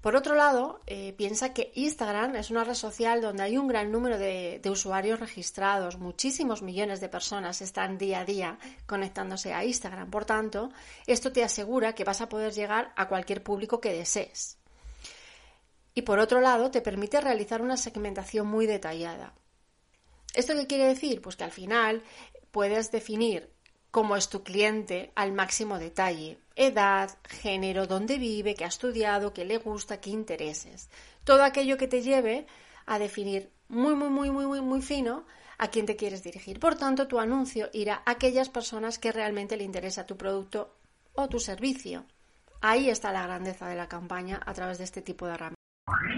Por otro lado, eh, piensa que Instagram es una red social donde hay un gran número de, de, usuarios registrados, muchísimos millones de personas están día a día conectándose a Instagram. Por tanto, esto te asegura que vas a poder llegar a cualquier público que desees. Y por otro lado, te permite realizar una segmentación muy detallada. ¿Esto qué quiere decir? Pues que al final puedes definir cómo es tu cliente al máximo detalle. Edad, género, dónde vive, qué ha estudiado, qué le gusta, qué intereses. Todo aquello que te lleve a definir muy, muy, muy, muy, muy, muy fino a quién te quieres dirigir. Por tanto, tu anuncio irá a aquellas personas que realmente le interesa tu producto o tu servicio. Ahí está la grandeza de la campaña a través de este tipo de herramientas.